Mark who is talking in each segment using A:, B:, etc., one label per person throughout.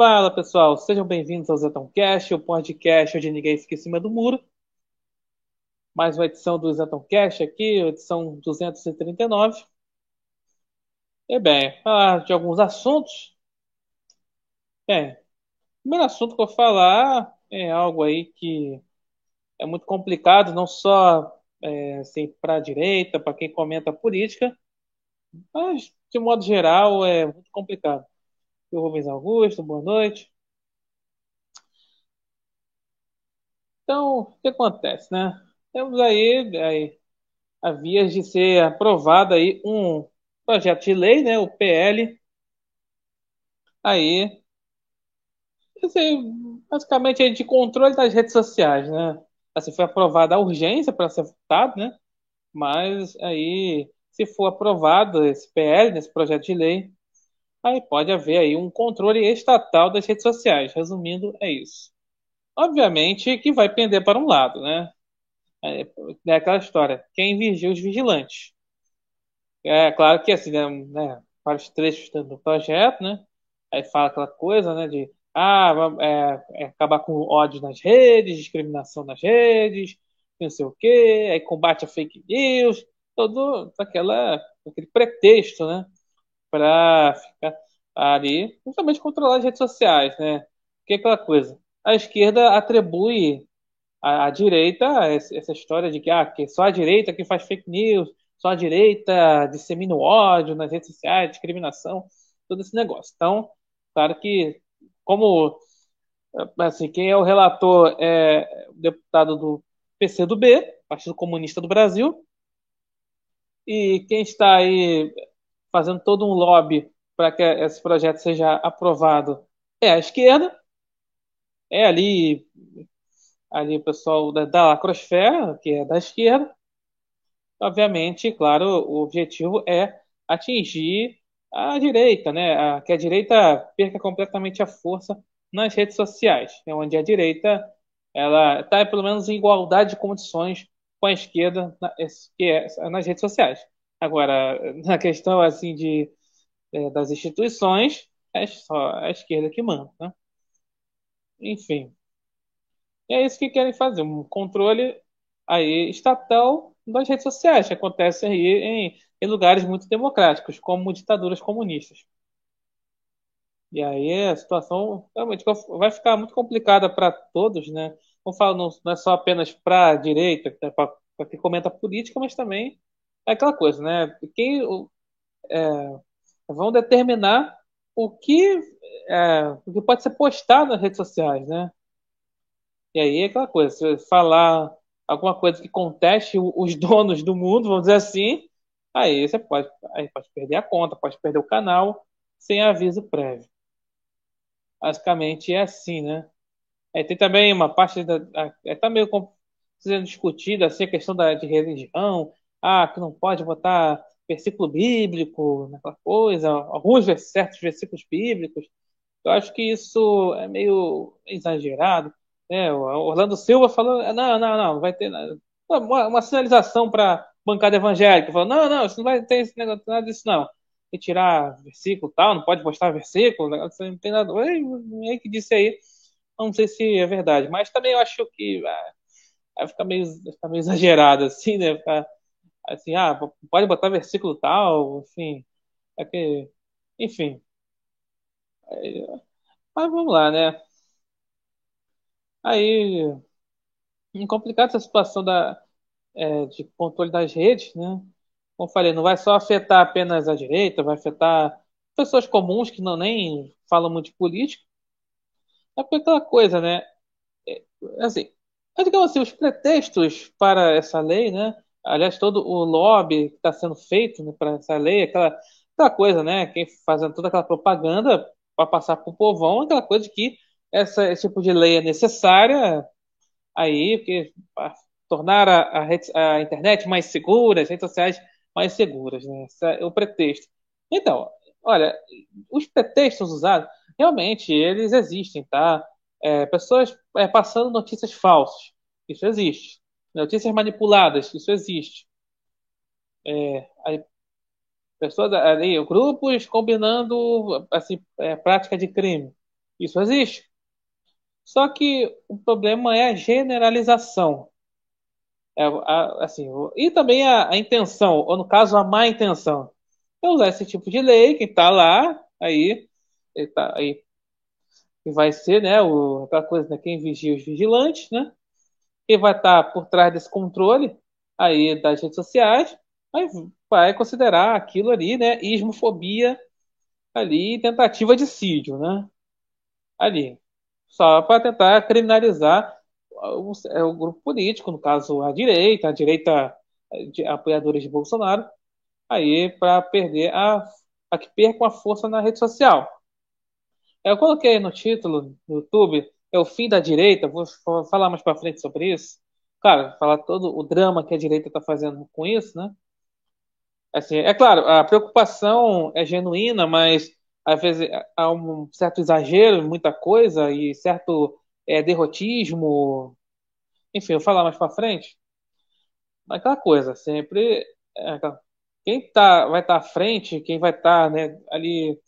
A: Fala pessoal, sejam bem-vindos ao Zetoncast, o podcast onde ninguém fica em cima do muro. Mais uma edição do Zetoncast aqui, edição 239. E bem, falar de alguns assuntos. Bem, o primeiro assunto que eu vou falar é algo aí que é muito complicado, não só é, assim, para a direita, para quem comenta política, mas de modo geral é muito complicado eu Rubens Augusto, boa noite. Então, o que acontece, né? Temos aí, aí a vias de ser aprovado aí um projeto de lei, né, o PL, aí, basicamente é de controle das redes sociais, né? Assim, foi aprovada a urgência para ser votado, né? Mas aí, se for aprovado esse PL, nesse projeto de lei, Aí pode haver aí um controle estatal das redes sociais. Resumindo, é isso. Obviamente que vai pender para um lado, né? É, é aquela história. Quem vigia os vigilantes? É claro que assim, né, né vários trechos do projeto, né? Aí fala aquela coisa, né, de ah, é, é acabar com ódio nas redes, discriminação nas redes, não sei o quê, aí combate a fake news, todo aquela, aquele pretexto, né? Para ficar ali, justamente controlar as redes sociais, né? Que é aquela coisa. A esquerda atribui à, à direita essa história de que, ah, que só a direita que faz fake news, só a direita dissemina o ódio nas redes sociais, discriminação, todo esse negócio. Então, claro que, como assim, quem é o relator é o deputado do PCdoB, Partido Comunista do Brasil, e quem está aí fazendo todo um lobby para que esse projeto seja aprovado é a esquerda, é ali, ali o pessoal da, da lacrosfera, que é da esquerda. Obviamente, claro, o objetivo é atingir a direita, né? A, que a direita perca completamente a força nas redes sociais, né? onde a direita ela está pelo menos em igualdade de condições com a esquerda na, é, nas redes sociais. Agora, na questão assim de é, das instituições, é só a esquerda que manda, né? Enfim, é isso que querem fazer, um controle aí estatal das redes sociais, que acontece aí em, em lugares muito democráticos, como ditaduras comunistas. E aí a situação realmente vai ficar muito complicada para todos, né? Não falo não, não é só apenas para a direita, né, para quem comenta política, mas também é aquela coisa, né? Quem é, vão determinar o que, é, o que pode ser postado nas redes sociais, né? E aí é aquela coisa, se falar alguma coisa que conteste os donos do mundo, vamos dizer assim, aí você pode, aí pode perder a conta, pode perder o canal sem aviso prévio. Basicamente é assim, né? É, tem também uma parte da. Está meio sendo discutida assim, a questão da, de religião, ah, que não pode botar versículo bíblico, naquela coisa, alguns certos versículos bíblicos. Eu acho que isso é meio exagerado. Né? O Orlando Silva falou: não, não, não, vai ter uma, uma sinalização para bancada evangélica. Falou: não, não, isso não vai ter esse negócio, nada disso, não. Retirar versículo tal, não pode postar versículo, não tem nada. É que disse aí, não sei se é verdade, mas também eu acho que ah, vai ficar meio, ficar meio exagerado, assim, né? Ficar, assim, ah, pode botar versículo tal, enfim, é que, enfim. Mas vamos lá, né? Aí, complicado essa situação da, é, de controle das redes, né? Como eu falei, não vai só afetar apenas a direita, vai afetar pessoas comuns que não nem falam muito de política. É porque aquela coisa, né? É, assim, digamos assim, os pretextos para essa lei, né? Aliás, todo o lobby que está sendo feito né, para essa lei, aquela, aquela coisa, né? Quem fazendo toda aquela propaganda para passar para o povão, aquela coisa de que essa, esse tipo de lei é necessária aí, porque tornar a, a, a, internet mais segura, as redes sociais mais seguras, né? Esse é o pretexto. Então, olha, os pretextos usados, realmente, eles existem, tá? É, pessoas é, passando notícias falsas, isso existe. Notícias manipuladas, isso existe. É, pessoas ali, grupos combinando assim, é, prática de crime. Isso existe. Só que o problema é a generalização. É, a, assim, e também a, a, intenção, ou no caso, a má intenção. É usar esse tipo de lei que está lá, aí, tá, aí que vai ser, né, o, aquela coisa, né, quem vigia os vigilantes, né? Quem vai estar tá por trás desse controle aí das redes sociais, aí vai considerar aquilo ali, né, ismofobia ali, tentativa de sídio, né? Ali, só para tentar criminalizar o, é, o, grupo político, no caso a direita, a direita de apoiadores de Bolsonaro, aí para perder a, a que percam a força na rede social. Eu coloquei no título no YouTube, é o fim da direita, vou falar mais para frente sobre isso. Claro, falar todo o drama que a direita está fazendo com isso, né? Assim, é claro, a preocupação é genuína, mas às vezes há um certo exagero muita coisa e certo é, derrotismo. Enfim, vou falar mais para frente. Mas aquela coisa, sempre. É, quem tá, vai estar tá à frente, quem vai estar tá, né, ali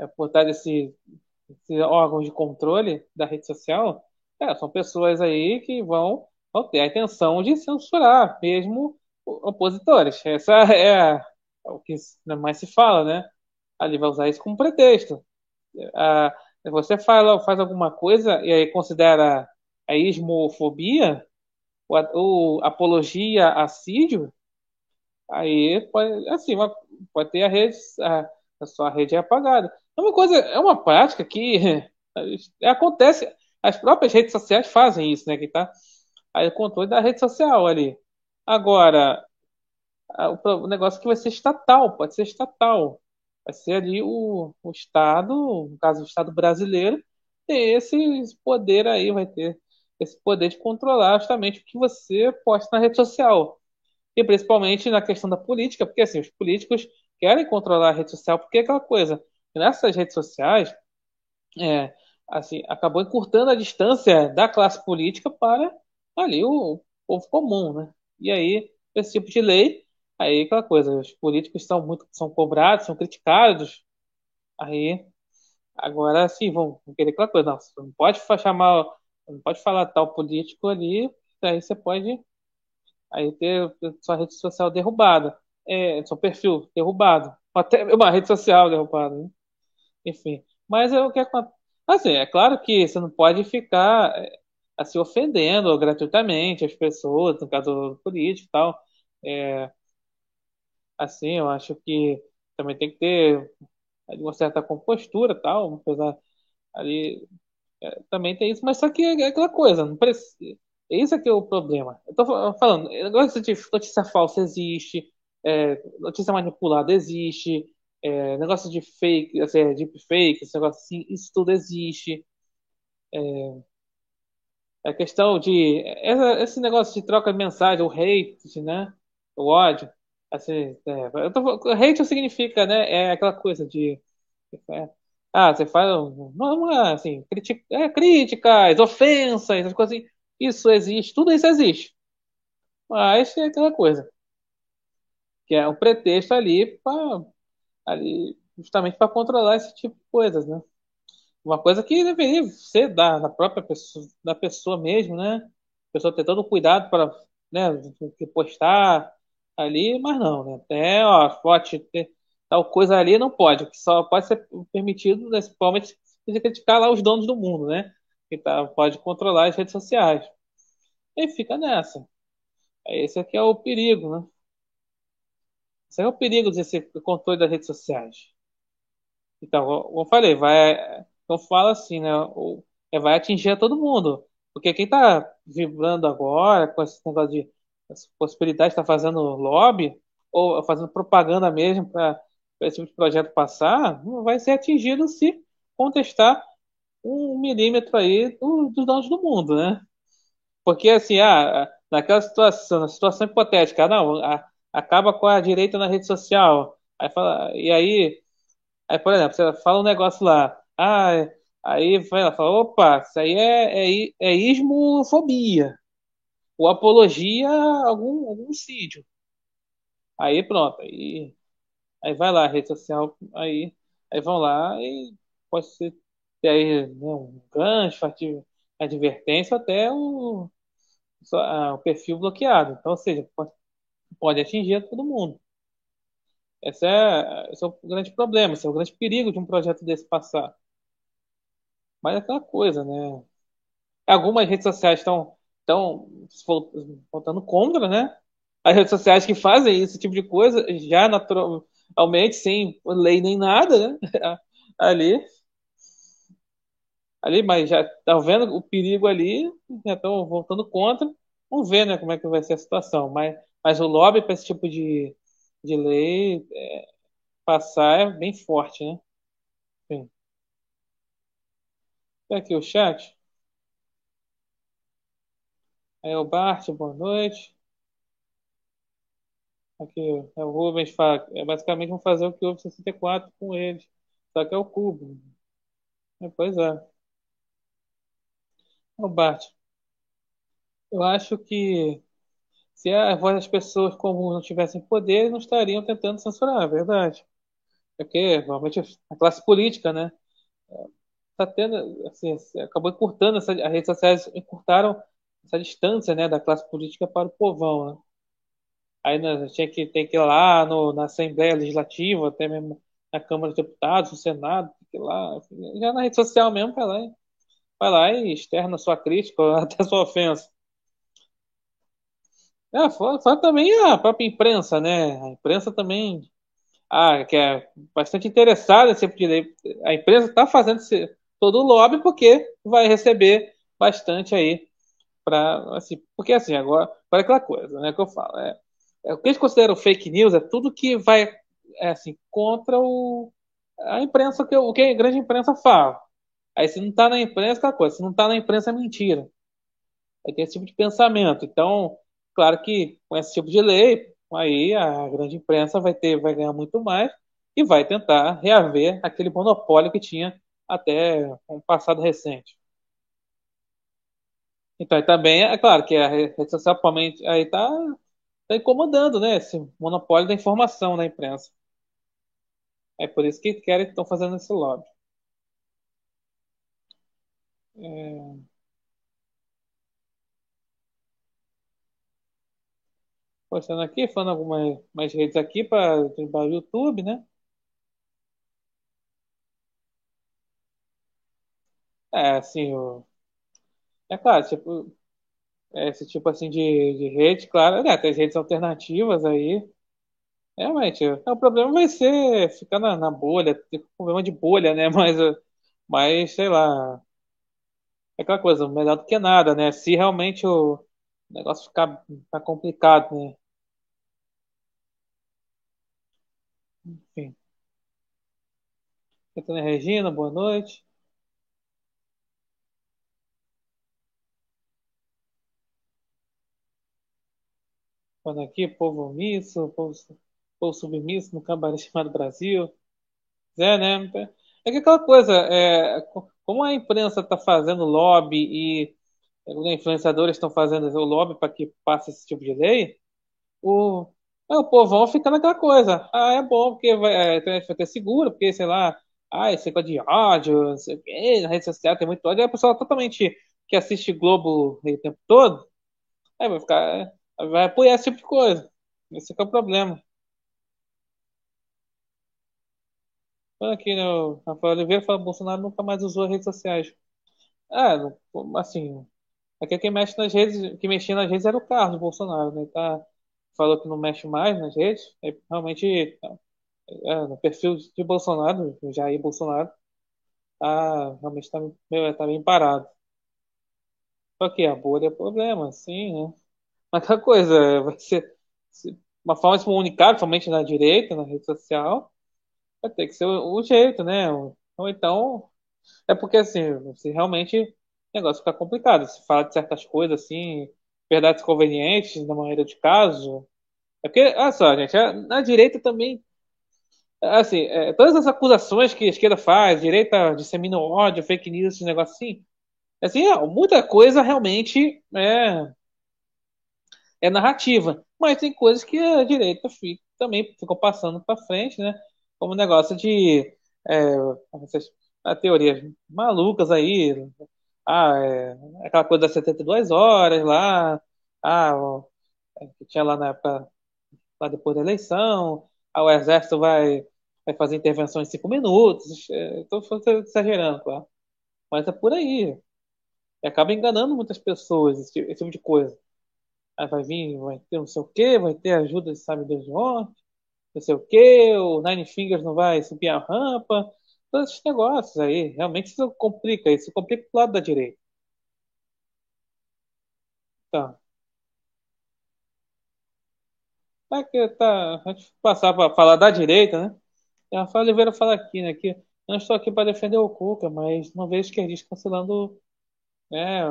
A: é, por trás desse, desse órgão de controle da rede social, é, são pessoas aí que vão, vão ter a intenção de censurar mesmo opositores. Essa é, o que mais se fala, né? Ali vai usar isso como pretexto. Ah, você fala, faz alguma coisa e aí considera a ismofobia ou, apologia assídio, aí pode, assim, pode ter a rede, a, a sua rede é apagada. É uma coisa, é uma prática que acontece, as próprias redes sociais fazem isso, né? Que tá aí o controle da rede social ali. Agora, o negócio é que vai ser estatal, pode ser estatal. Vai ser ali o, o Estado, no caso o Estado brasileiro, ter esse poder aí, vai ter esse poder de controlar justamente o que você posta na rede social. E principalmente na questão da política, porque assim, os políticos querem controlar a rede social, porque é aquela coisa, nessas redes sociais, é, assim, acabou encurtando a distância da classe política para ali o povo comum, né? E aí, esse tipo de lei Aí aquela coisa, os políticos são muito são cobrados, são criticados. Aí agora sim vão querer aquela coisa, não, você não pode chamar, não pode falar tal político ali, aí você pode aí ter sua rede social derrubada, é, seu perfil derrubado, até uma rede social derrubada, né? Enfim. Mas é o que acontece. Assim, é claro que você não pode ficar assim ofendendo gratuitamente as pessoas, no caso político e tal. É, assim, eu acho que também tem que ter uma certa compostura tal, apesar ali é, também tem isso, mas só que é, é aquela coisa, não precisa, esse aqui é o problema. Eu tô falando, negócio de notícia falsa existe, é, notícia manipulada existe, é, negócio de fake, assim, deep fake, esse negócio assim, isso tudo existe. É, a questão de esse negócio de troca de mensagem, o hate, né? O ódio. Assim, é, tô, hate significa, né? É aquela coisa de. É, ah, você faz. Não, é assim, critica, é, críticas, ofensas, essas coisas assim. Isso existe, tudo isso existe. Mas é aquela coisa. Que é um pretexto ali para ali justamente para controlar esse tipo de coisas, né? Uma coisa que deveria ser da, da própria pessoa, da pessoa mesmo, né? A pessoa ter todo o cuidado para né, postar, ali, mas não, né? É, ó, ter tal coisa ali, não pode. que só pode ser permitido, né, principalmente, se criticar lá os donos do mundo, né? Que tá, pode controlar as redes sociais. E fica nessa. Esse aqui é o perigo, né? É o perigo desse controle das redes sociais. Então, como eu falei, vai, eu falo assim, né? É, vai atingir a todo mundo. Porque quem está vibrando agora com esse negócio de possibilidade de estar fazendo lobby ou fazendo propaganda mesmo para esse tipo de projeto passar, não vai ser atingido se contestar um milímetro aí do, dos donos do mundo, né? Porque assim, ah, naquela situação, na situação hipotética, ah, não, a, acaba com a direita na rede social, aí fala, e aí, aí por exemplo, você fala um negócio lá, ah, aí vai ela fala, opa, isso aí é, é, é ismofobia ou apologia a algum, algum. Aí pronto, aí, aí vai lá, rede social, aí, aí vão lá e pode ser aí né, um gancho, advertência, até o, o perfil bloqueado. Então, ou seja, pode, pode atingir todo mundo. Esse é, esse é o grande problema, esse é o grande perigo de um projeto desse passar. Mas é aquela coisa, né? Algumas redes sociais estão estão voltando contra, né? As redes sociais que fazem esse tipo de coisa, já naturalmente, sem lei nem nada, né? ali. Ali, mas já estão vendo o perigo ali, já estão voltando contra. Vamos ver, né, como é que vai ser a situação. Mas, mas o lobby para esse tipo de, de lei é, passar é bem forte, né? Sim. Aqui o chat. Aí é o Bart, boa noite. Aqui é o Rubens fala, é basicamente vamos fazer o que houve 64 com eles. Só que é o cubo. É, pois. É o Bart. Eu acho que se a voz das pessoas comuns não tivessem poder, não estariam tentando censurar, é verdade. É porque, realmente, a classe política, né? Tá tendo, assim, acabou encurtando, essa, as redes sociais encurtaram essa distância, né, da classe política para o povão, né? Aí né, tinha que ter que ir lá no, na Assembleia Legislativa, até mesmo na Câmara dos Deputados, no Senado, tem que ir lá. Assim, já na rede social mesmo, vai lá, vai lá e externa sua crítica, até sua ofensa. É, fora, fora também a própria imprensa, né? A imprensa também, ah, que é bastante interessada nesse tipo. A imprensa está fazendo esse, todo o lobby porque vai receber bastante aí para assim, porque assim agora para aquela coisa, né, que eu falo, é, é, o que eles consideram fake news é tudo que vai é, assim contra o a imprensa que o que a grande imprensa fala. Aí se não está na imprensa, aquela coisa, se não está na imprensa é mentira. Aí tem esse tipo de pensamento. Então, claro que com esse tipo de lei, aí a grande imprensa vai ter vai ganhar muito mais e vai tentar reaver aquele monopólio que tinha até um passado recente. Então, também é claro que a rede social atualmente aí está tá incomodando, né, esse monopólio da informação na imprensa. É por isso que querem estão fazendo esse lobby. É... Postando aqui, falando algumas mais redes aqui para o YouTube, né? É, assim, o... é claro, tipo, esse tipo assim de, de rede, claro, né, tem as redes alternativas aí. Realmente, é, o problema vai ser ficar na, na bolha, ter problema de bolha, né? Mas, mas, sei lá, é aquela coisa, melhor do que nada, né? Se realmente o negócio ficar, ficar complicado, né? Enfim. Catarina Regina, boa noite. Falando aqui, povo omisso, povo, povo submisso no cabaré chamado Brasil. É, né? É que aquela coisa, é, como a imprensa está fazendo lobby e os influenciadores estão fazendo o lobby para que passe esse tipo de lei, o, é, o povão fica naquela coisa. Ah, é bom, porque vai, é, a internet vai ter seguro, porque, sei lá, ah, esse negócio de ódio, não sei o quê, na rede social tem muito ódio. Aí a pessoa totalmente que assiste Globo o tempo todo, aí vai ficar vai apoiar esse tipo de coisa. Esse é o problema. Olha aqui, né, o Rafael Oliveira fala que Bolsonaro nunca mais usou as redes sociais. É, assim, aqui quem mexe nas redes, que mexia nas redes era o Carlos Bolsonaro, né? Tá, falou que não mexe mais nas redes, é, realmente é, no perfil de Bolsonaro, Jair Bolsonaro, tá, realmente está tá bem parado. Só que a bolha é problema, sim, né? Mas aquela coisa, vai ser uma forma de se comunicar, somente na direita, na rede social, vai ter que ser o, o jeito, né? Ou então, é porque assim, se realmente o negócio fica complicado, se fala de certas coisas assim, verdades convenientes, na maioria de casos. É porque, olha só, gente, na direita também, assim, é, todas as acusações que a esquerda faz, a direita dissemina ódio, fake news, esse negócio assim, assim, é, muita coisa realmente é é narrativa. Mas tem coisas que a direita fica, também ficou passando para frente, né? Como o negócio de. É, teorias malucas aí. Ah, é, aquela coisa das 72 horas lá. Ah, que tinha lá na época, lá depois da eleição. Ah, o exército vai, vai fazer intervenção em cinco minutos. Estou exagerando, claro. Mas é por aí. E acaba enganando muitas pessoas, esse, esse tipo de coisa. Aí vai vir, vai ter não sei o quê, vai ter ajuda de sabe Deus de onde, não sei o quê, o Nine Fingers não vai subir a rampa, todos esses negócios aí. Realmente isso complica, isso complica pro lado da direita. Tá. Tá que tá. Antes de passar para falar da direita, né? A Rafael Oliveira fala aqui, né? Que eu não estou aqui para defender o Cuca, mas não vejo esquerdista cancelando é,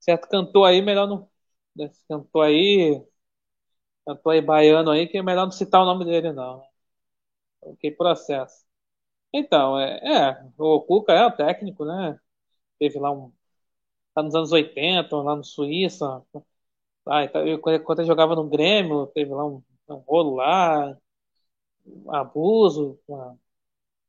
A: certo cantor aí, melhor não. Esse cantor aí, cantor aí baiano aí, que é melhor não citar o nome dele, não. Ok, processo. Então, é, é, o Cuca é o técnico, né? Teve lá um. Tá nos anos 80, lá no Suíça. Ah, então, eu, quando ele jogava no Grêmio, teve lá um, um rolo lá, um abuso, uma,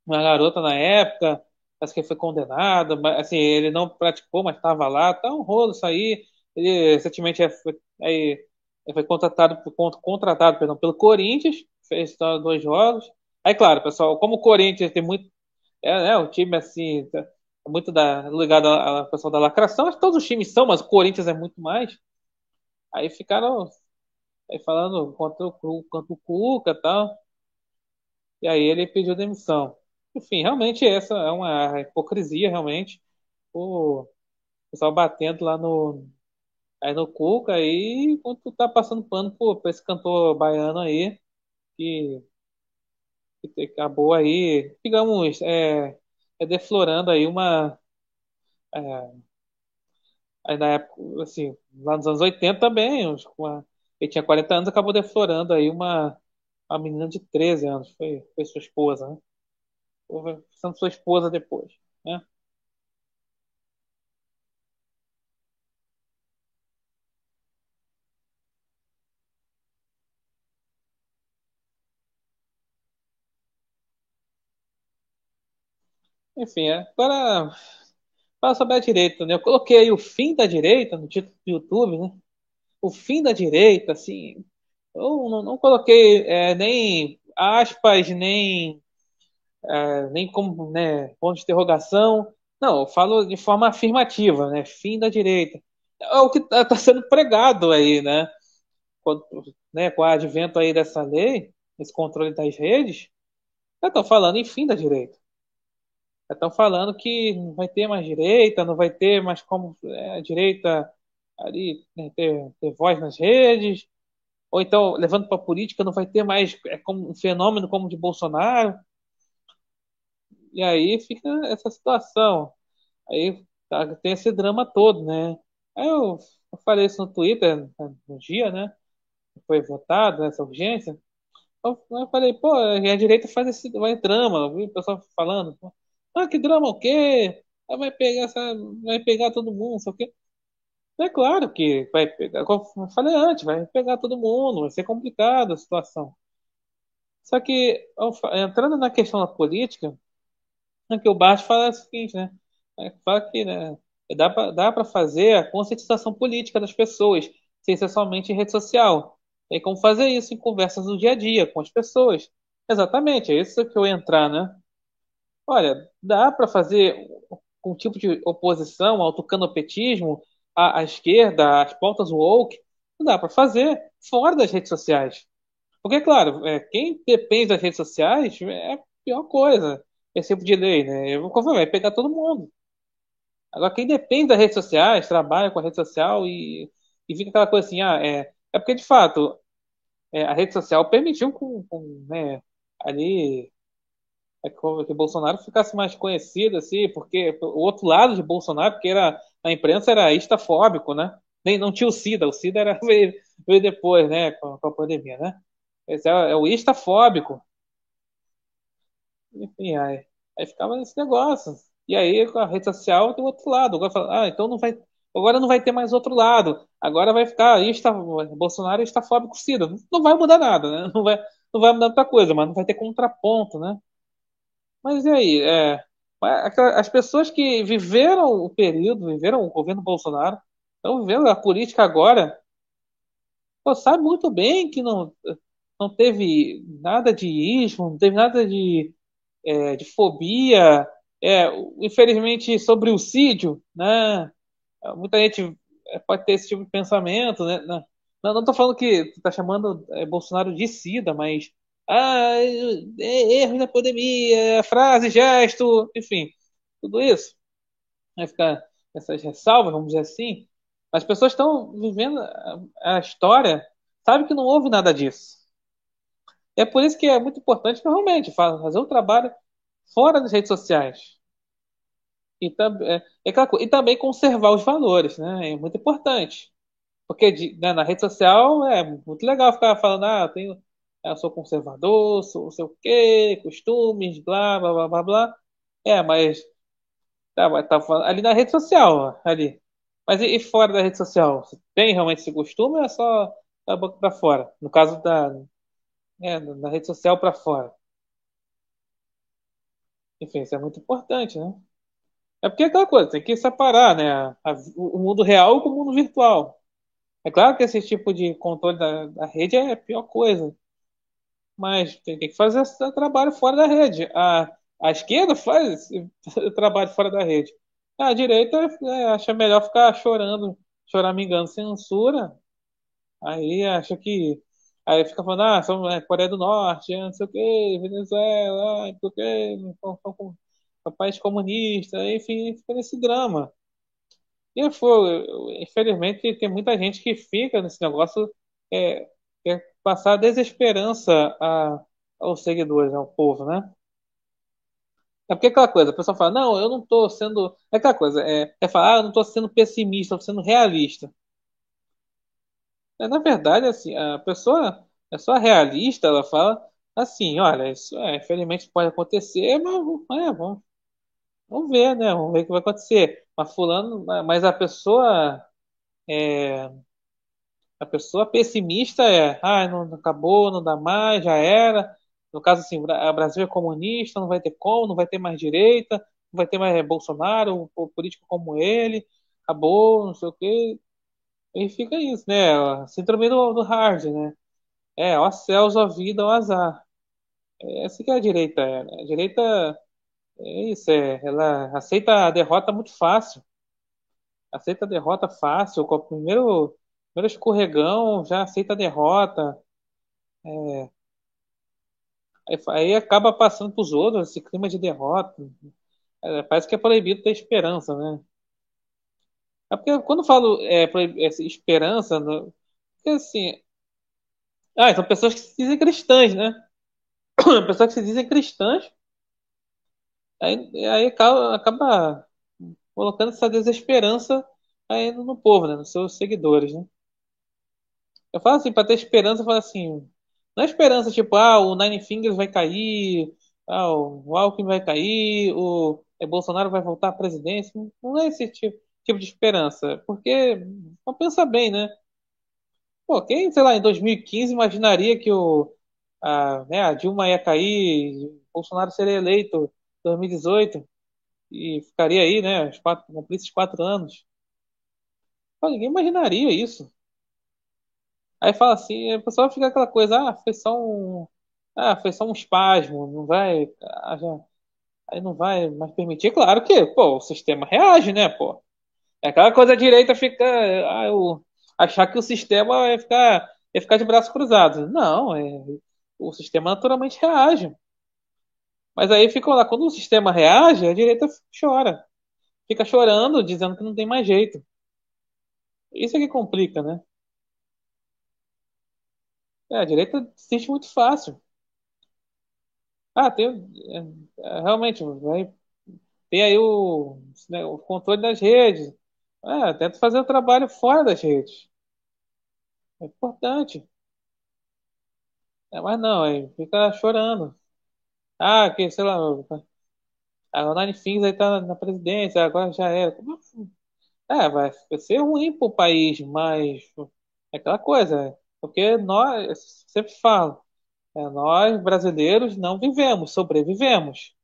A: uma garota na época parece que foi condenado, mas, assim, ele não praticou, mas estava lá, tá um rolo isso aí. Ele recentemente foi, aí, foi contratado, contratado perdão, pelo Corinthians, fez dois jogos. Aí, claro, pessoal, como o Corinthians tem muito. É, né, o time assim, tá, é muito da, ligado ao pessoal da lacração, todos os times são, mas o Corinthians é muito mais. Aí ficaram aí falando contra o, contra o Cuca e tal. E aí ele pediu demissão. Enfim, realmente essa é uma hipocrisia, realmente. O pessoal batendo lá no, aí no Cuca aí, enquanto tu tá passando pano pra esse cantor baiano aí, que, que acabou aí, digamos, é, é deflorando aí uma. É, aí na época, assim, lá nos anos 80 também, uma, ele tinha 40 anos, acabou deflorando aí uma, uma menina de 13 anos, foi, foi sua esposa, né? sendo sua esposa depois, né? Enfim, agora fala sobre a direita, né? Eu coloquei o fim da direita no título do YouTube, né? O fim da direita, assim, eu não, não coloquei é, nem aspas, nem é, nem como né, ponto de interrogação. Não, eu falo de forma afirmativa, né? Fim da direita. É o que está tá sendo pregado aí, né? Quando, né? Com o advento aí dessa lei, esse controle das redes, estão falando em fim da direita. Estão falando que não vai ter mais direita, não vai ter mais como é, a direita ali né, ter, ter voz nas redes, ou então, levando para a política, não vai ter mais é, como um fenômeno como o de Bolsonaro. E aí fica essa situação. Aí tá, tem esse drama todo, né? Aí eu, eu falei isso no Twitter no dia, né? Foi votado essa urgência. Eu, eu falei, pô, a direita faz esse vai drama, eu vi o pessoal falando. Ah, que drama o quê? Vai pegar, vai pegar todo mundo, só que. É claro que vai pegar, como eu falei antes, vai pegar todo mundo, vai ser complicada a situação. Só que, entrando na questão da política, que o Bart fala o seguinte, né? É, fala que né, dá para dá fazer a conscientização política das pessoas, sem ser somente em rede social. Tem como fazer isso em conversas do dia a dia com as pessoas. Exatamente, é isso que eu ia entrar, né? Olha, dá para fazer um tipo de oposição ao tucanopetismo, à, à esquerda, às pautas woke, dá para fazer fora das redes sociais. Porque, claro, é, quem depende das redes sociais é a pior coisa esse tipo de lei, né? Eu vou vai pegar todo mundo. Agora, quem depende das redes sociais, trabalha com a rede social e, e fica aquela coisa assim, ah, é, é porque de fato é, a rede social permitiu com, com né, ali é, que Bolsonaro ficasse mais conhecido, assim, porque o outro lado de Bolsonaro, porque era, a imprensa era istafóbico, né? Nem, não tinha o Cida, o Cida era, veio, veio depois, né, com, com a pandemia, né? Esse é, é o istafóbico. Enfim, aí, aí ficava nesse negócio. E aí a rede social do outro lado. Agora fala, ah, então não vai. Agora não vai ter mais outro lado. Agora vai ficar. Está, Bolsonaro está fóbico Cida. Não vai mudar nada, né? Não vai, não vai mudar muita coisa, mas não vai ter contraponto, né? Mas e aí? É, As pessoas que viveram o período, viveram o governo Bolsonaro, estão vivendo a política agora, pô, sabe muito bem que não, não teve nada de ismo, não teve nada de, é, de fobia. É, infelizmente, sobre o sídio, né? Muita gente pode ter esse tipo de pensamento, né? Não, tô falando que tá chamando é, Bolsonaro de sida, mas ah, é, erros na pandemia, frase, gesto, enfim, tudo isso. Vai ficar essas ressalvas, vamos dizer assim. As pessoas estão vivendo a história, sabe que não houve nada disso. É por isso que é muito importante realmente fazer um trabalho fora das redes sociais. E, é, é e também conservar os valores, né? É muito importante. Porque né, na rede social é muito legal ficar falando, ah, eu, tenho, eu sou conservador, sou sei o quê, costumes, blá, blá, blá, blá, blá. É, mas tá, tá ali na rede social, ali. Mas e, e, fora da rede social? Tem realmente esse costume ou é só da boca para fora? No caso da é, na rede social para fora. Enfim, isso é muito importante, né? É porque é aquela coisa, tem que separar, né? A, o mundo real com o mundo virtual. É claro que esse tipo de controle da, da rede é a pior coisa. Mas tem, que fazer trabalho fora da rede. A, a esquerda faz trabalho fora da rede. A direita é, acha melhor ficar chorando, choramingando censura. Aí acha que. Aí fica falando, ah, são é, Coreia do Norte, não sei o quê, Venezuela, não sei o são, país comunista, enfim, fica nesse drama. E foi, infelizmente, tem muita gente que fica nesse negócio, é passar desesperança a, aos seguidores, ao povo, né? É porque é aquela coisa, a pessoa fala, não, eu não estou sendo. É aquela coisa, é, é falar, ah, eu não estou sendo pessimista, estou sendo realista. Na verdade, assim, a pessoa é só realista, ela fala assim, olha, isso é, infelizmente pode acontecer, mas é, vamos, vamos ver, né? Vamos ver o que vai acontecer. Mas fulano, mas a pessoa é, a pessoa pessimista é, ah, não acabou, não dá mais, já era. No caso, assim, o Brasil é comunista, não vai ter como, não vai ter mais direita, não vai ter mais Bolsonaro, um político como ele, acabou, não sei o quê. E fica isso, né? Síndrome do, do hard, né? É, ó céus, ó vida, ó azar. É essa que é a direita, é, né? A direita é isso, é, ela aceita a derrota muito fácil. Aceita a derrota fácil, o primeiro, primeiro escorregão, já aceita a derrota. É, aí, acaba passando para os outros esse clima de derrota. É, parece que é proibido ter esperança, né? É porque quando eu falo é, essa esperança, no, porque assim. Ah, são pessoas que se dizem cristãs, né? Pessoas que se dizem cristãs Aí, aí acaba, acaba colocando essa desesperança aí no povo, né? Nos seus seguidores, né? Eu falo assim, para ter esperança, eu falo assim, não é esperança tipo, ah, o Nine Fingers vai cair, ah, o Alckmin vai cair, o é, Bolsonaro vai voltar à presidência. Não é esse tipo, tipo de esperança. Porque, pensar bem, né? Pô, quem, sei lá, em 2015 imaginaria que o, a, né, a Dilma ia cair, Bolsonaro seria eleito 2018 e ficaria aí, né? Os quatro, cumprisse quatro anos. Pô, ninguém imaginaria isso. Aí fala assim, a pessoa fica aquela coisa, ah, foi só um. Ah, foi só um espasmo, não vai. Ah, já, aí não vai mais permitir. Claro que, pô, o sistema reage, né, pô? É aquela coisa a direita fica. Ah, eu, achar que o sistema vai ficar, vai ficar de braços cruzados. Não, é, o sistema naturalmente reage. Mas aí ficou lá, quando o sistema reage, a direita chora. Fica chorando, dizendo que não tem mais jeito. Isso é que complica, né? É, a direita desiste muito fácil. Ah, tem. É, é, realmente, vai, tem aí o, né, o controle das redes. É, tenta fazer o trabalho fora das redes. É importante. É, mas não, aí fica chorando. Ah, que, sei lá, a Nine Fins aí tá na presidência, agora já era. Assim? É, vai ser ruim pro país, mas é aquela coisa, porque nós, sempre falo, é, nós brasileiros não vivemos, sobrevivemos.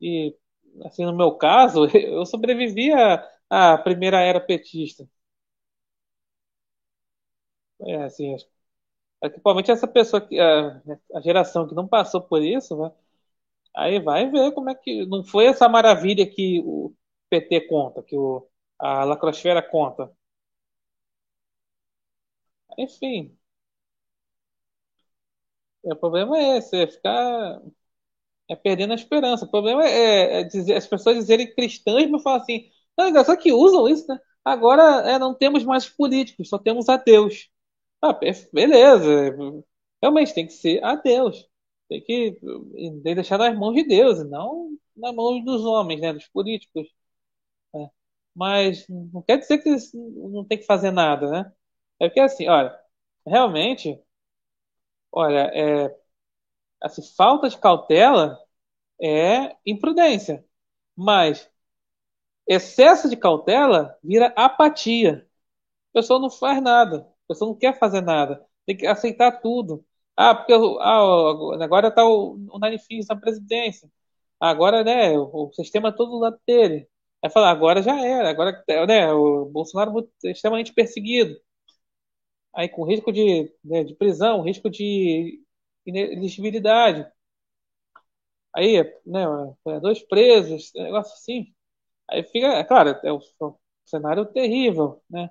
A: E, assim, no meu caso, eu sobrevivi à, à primeira era petista. É, assim, principalmente essa pessoa, que, a, a geração que não passou por isso, né? aí vai ver como é que. Não foi essa maravilha que o PT conta, que o, a lacrosfera conta. Enfim, o problema é esse, é ficar é perdendo a esperança. O problema é, é dizer, as pessoas dizerem cristãs, mas falar assim, não, só que usam isso, né? Agora é, não temos mais políticos, só temos ateus. Ah, beleza. Realmente tem que ser ateus. Tem que, deixar nas mãos de Deus, e não nas mãos dos homens, né? Dos políticos. né? Mas não quer dizer que não tem que fazer nada, né? É porque assim, olha, realmente, olha, é, assim, falta de cautela é imprudência. Mas excesso de cautela vira apatia. A pessoa não faz nada. A pessoa não quer fazer nada. Tem que aceitar tudo. Ah, porque ah, agora está o, o na presidência. Agora, né, o, o sistema é todo do lado dele. Vai falar, agora já era. Agora, né, o Bolsonaro é extremamente perseguido. Aí com risco de, né, de prisão, risco de inelegibilidade. Aí, né, dois presos, negócio assim. Aí fica, é claro, é um, um cenário terrível, né?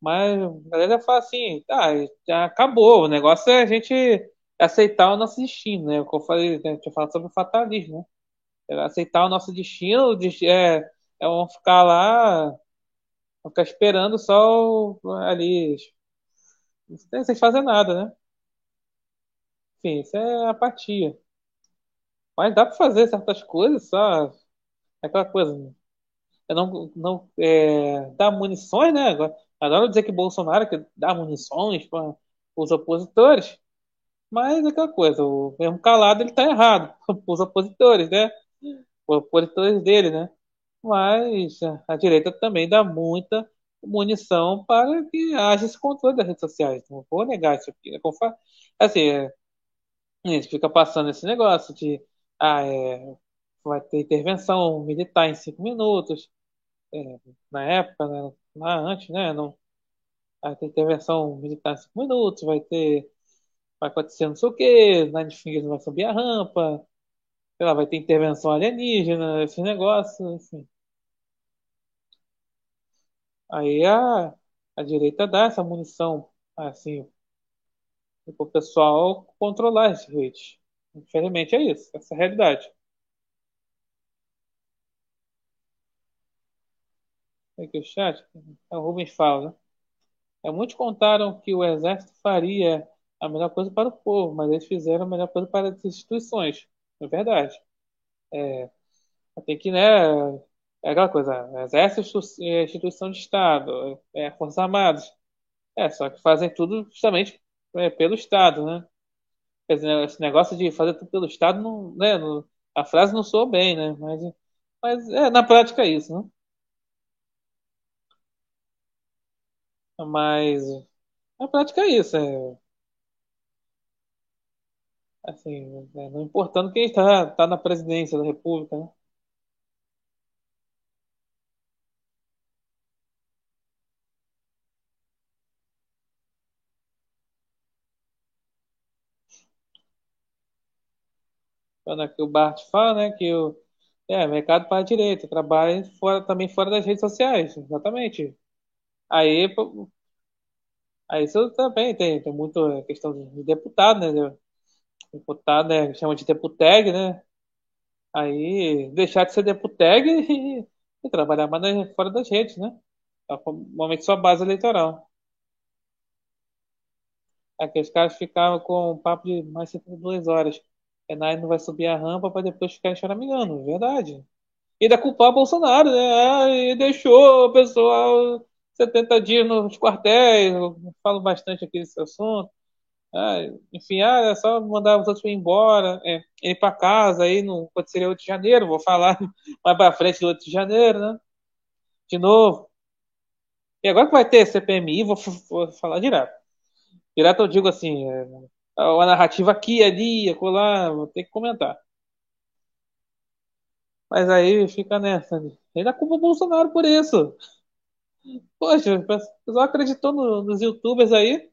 A: Mas a galera fala assim, tá, já acabou. O negócio é a gente aceitar o nosso destino, né? Como eu falei, né, tinha falado sobre o fatalismo, né? É aceitar o nosso destino, é, é vamos ficar lá, ficar esperando só ali, sem fazer nada, né? Enfim, isso é apatia. Mas dá para fazer certas coisas, só aquela coisa. Né? Eu não, não é, dá munições, né? Agora, adoro dizer que Bolsonaro que dá munições para os opositores, mas é aquela coisa, o mesmo calado ele está errado, os opositores, né? Os opositores dele, né? Mas a direita também dá muita munição para que haja esse controle das redes sociais. Não vou negar isso aqui. Né? Assim, é, passando esse negócio de ah, é, vai ter intervenção militar em cinco minutos. É, na época, né, lá antes, né? Não, vai ter intervenção militar em cinco minutos, vai ter. Vai acontecer não sei o quê, Nine Fingers vai subir a rampa, sei lá, vai ter intervenção alienígena, esse negócio, assim. Aí a, a direita dá essa munição, assim, para o pessoal controlar esse hate. Infelizmente é isso, essa é a realidade. Aqui o chat, o Rubens fala, né? É, muitos contaram que o exército faria a melhor coisa para o povo, mas eles fizeram a melhor coisa para as instituições. É verdade. É, tem que, né? É aquela coisa, exército é instituição de Estado, é, Forças Armadas. É, só que fazem tudo justamente é, pelo Estado, né? Esse negócio de fazer tudo pelo Estado, não, né, a frase não soa bem, né? Mas, mas é, na prática é isso, né? Mas na prática é isso. É, assim, é, não importando quem está tá na presidência da República, né? Quando aqui o Bart fala, né, que o é, mercado para a direita, trabalha fora, também fora das redes sociais, exatamente. Aí, aí isso também tem, tem muito questão de deputado, né? Deputado, né? Chama de deputeg, né? Aí deixar de ser deputeg e, e trabalhar mais fora das redes, né? É Normalmente sua base eleitoral. Aqueles caras ficavam com um papo de mais de 72 horas. Enai não vai subir a rampa para depois ficar choramingando, verdade. E ainda culpar Bolsonaro, né? Ah, e deixou o pessoal 70 dias nos quartéis. Eu falo bastante aqui desse assunto. Ah, enfim, ah, é só mandar os outros ir embora, é, ir para casa, aí pode ser 8 de janeiro, vou falar mais para frente do 8 de janeiro, né? De novo. E agora que vai ter CPMI, vou, vou falar direto. Direto eu digo assim, é, a narrativa aqui, ali, acolá, vou ter que comentar. Mas aí fica nessa. Ainda culpa o Bolsonaro por isso. Poxa, o pessoal acreditou no, nos youtubers aí,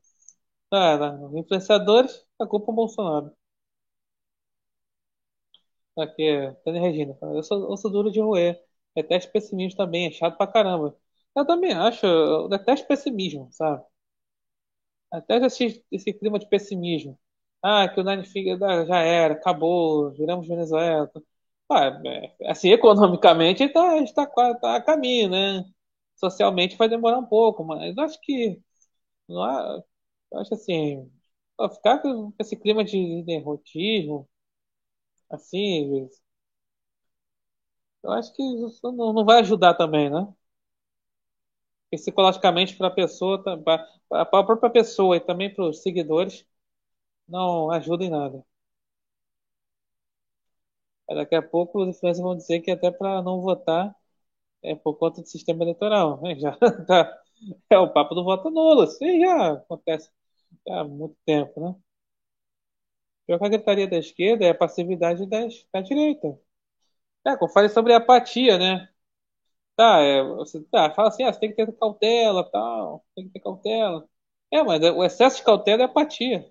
A: ah, influenciadores, a culpa é o Bolsonaro. Aqui, Tânia Regina, eu sou, eu sou duro de roer. Detesto pessimismo também, é chato pra caramba. Eu também acho, eu detesto pessimismo, sabe? Até esse, esse clima de pessimismo. Ah, que o Nine Figure já era, acabou, viramos Venezuela. Ah, é, assim, economicamente está está, tá a caminho, né? Socialmente vai demorar um pouco, mas acho que não há, acho assim, ficar com esse clima de derrotismo, assim, eu acho que isso não, não vai ajudar também, né? Psicologicamente para a pessoa, para a própria pessoa e também para os seguidores, não ajuda em nada. Daqui a pouco os influencers vão dizer que até para não votar é por conta do sistema eleitoral. Né? Já tá, é o papo do voto nulo. Isso já acontece há muito tempo, né? Pior que a gritaria da esquerda é a passividade da, da direita. É, como falei sobre a apatia, né? Tá, é, você tá, fala assim, ah, você tem que ter cautela, tal, tem que ter cautela. É, mas o excesso de cautela é apatia.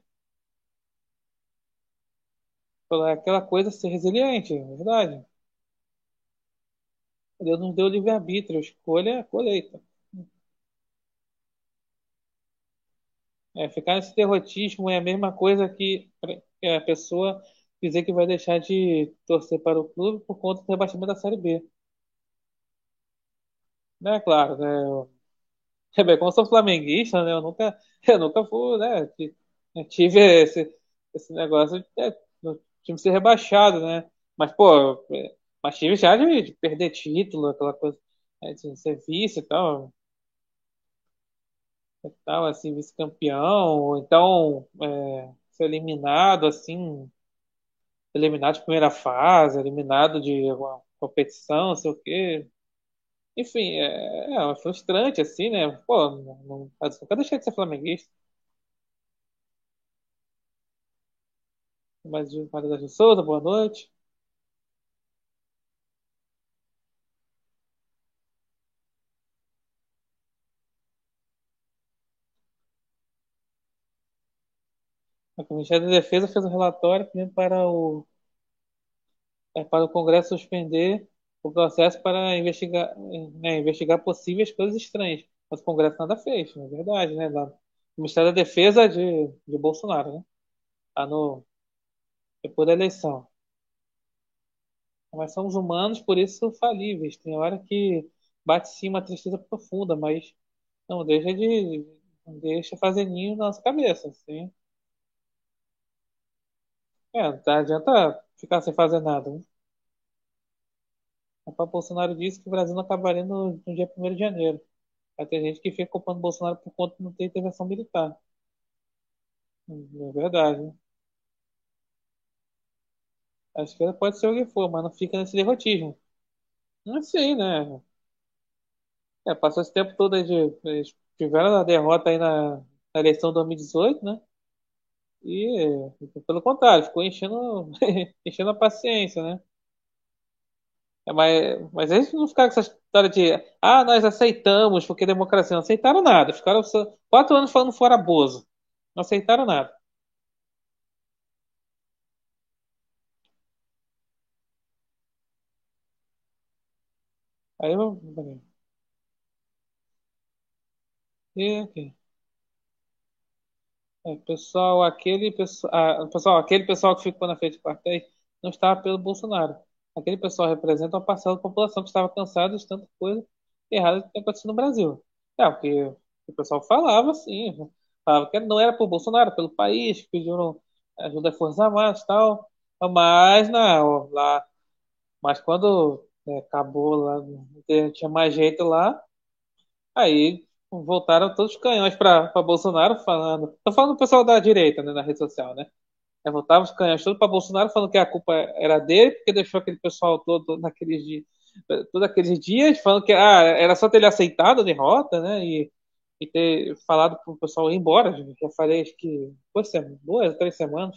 A: É aquela coisa ser resiliente, é verdade. Deus não deu livre-arbítrio, escolha é colheita. É, ficar nesse derrotismo é a mesma coisa que a pessoa dizer que vai deixar de torcer para o clube por conta do rebaixamento da Série B. Né, claro, né? Eu, bem, como sou flamenguista, né? Eu nunca, eu nunca fui, né? Tive esse, esse negócio de, do time ser rebaixado, né? Mas, pô, é, mas tive já de, de perder título, aquela coisa, né, de ser vice e tal. E tal, assim, vice-campeão, então é, ser eliminado, assim, eliminado de primeira fase, eliminado de alguma competição, sei o quê. Enfim, é, é frustrante, assim, né? Pô, não, não, de ser flamenguista. Mas Maria da Souza, boa noite. O Ministério da Defesa fez um relatório pedindo para o, é, para o Congresso suspender o processo para investigar, né, investigar possíveis coisas estranhas. Mas o Congresso nada fez, na é verdade, né? Lá, o Ministério da Defesa de, de Bolsonaro, né? Tá no, depois da eleição. Mas somos humanos, por isso falíveis. Tem hora que bate sim uma tristeza profunda, mas não deixa de não deixa fazer ninho na nossa cabeça, assim. É, não adianta ficar sem fazer nada, né? O Bolsonaro disse que o Brasil não acabaria no, no dia 1 de janeiro. Vai ter gente que fica culpando Bolsonaro por conta de não ter intervenção militar. É verdade. A esquerda pode ser o que for, mas não fica nesse derrotismo. Não sei, né? É, passou esse tempo todo de. Eles tiveram a derrota aí na, na eleição de 2018, né? E, pelo contrário, ficou enchendo, enchendo a paciência, né? É, mas, mas eles não ficaram com essa história de ah, nós aceitamos porque democracia. Não aceitaram nada. Ficaram quatro anos falando fora Bozo. Não aceitaram nada. Aí eu. E aqui. É, pessoal, aquele pessoal, ah, pessoal, aquele pessoal que ficou na frente do quartéis não estava pelo Bolsonaro. Aquele pessoal representa uma parcela da população que estava cansada de tanta coisa errada que tem acontecido no Brasil. É, porque o pessoal falava assim, falava que não era por Bolsonaro, pelo país, que pediram ajuda às Forças Armadas e tal. Mas não, lá. Mas quando é, acabou lá, tinha mais jeito lá, aí voltaram todos os canhões para Bolsonaro falando. Tô falando do pessoal da direita, né, na rede social, né? É, voltavam os canhões todos para Bolsonaro falando que a culpa era dele, porque deixou aquele pessoal todo naqueles dias, todos aqueles dias, falando que ah, era só ter ele aceitado a derrota, né? E, e ter falado para o pessoal ir embora. Já falei acho que duas, duas, três semanas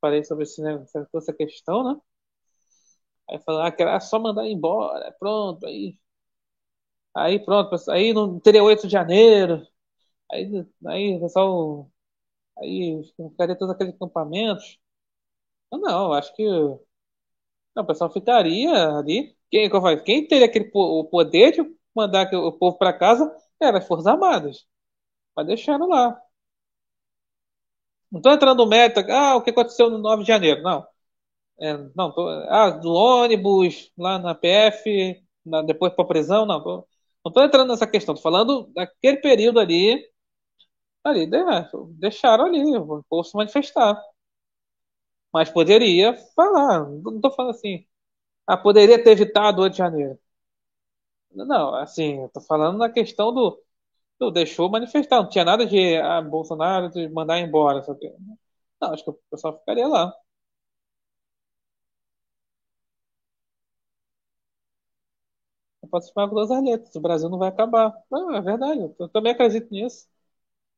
A: falei sobre esse, né, essa questão, né? Aí falaram ah, que era só mandar embora, pronto, aí. Aí pronto, aí não teria 8 de janeiro. Aí, aí o pessoal. Aí ficaria todos aqueles acampamentos. Não, não, acho que. Não, o pessoal ficaria ali. Quem, quem teria aquele, o poder de mandar o povo para casa era as Forças Armadas. Mas deixaram lá. Não estou entrando no mérito, ah, o que aconteceu no 9 de janeiro. Não. É, não, tô, ah, do ônibus, lá na PF, na, depois para prisão, não. Tô, não estou entrando nessa questão, estou falando daquele período ali. Ali, deixaram ali, o povo se manifestar. Mas poderia falar, não estou falando assim. Ah, poderia ter evitado o 8 de janeiro. Não, assim, eu tô falando na questão do, do deixou manifestar. Não tinha nada de ah, Bolsonaro de mandar embora. Sabe? Não, acho que o pessoal ficaria lá. Pode se falar com duas letras. O Brasil não vai acabar. Não, é verdade. Eu também acredito nisso.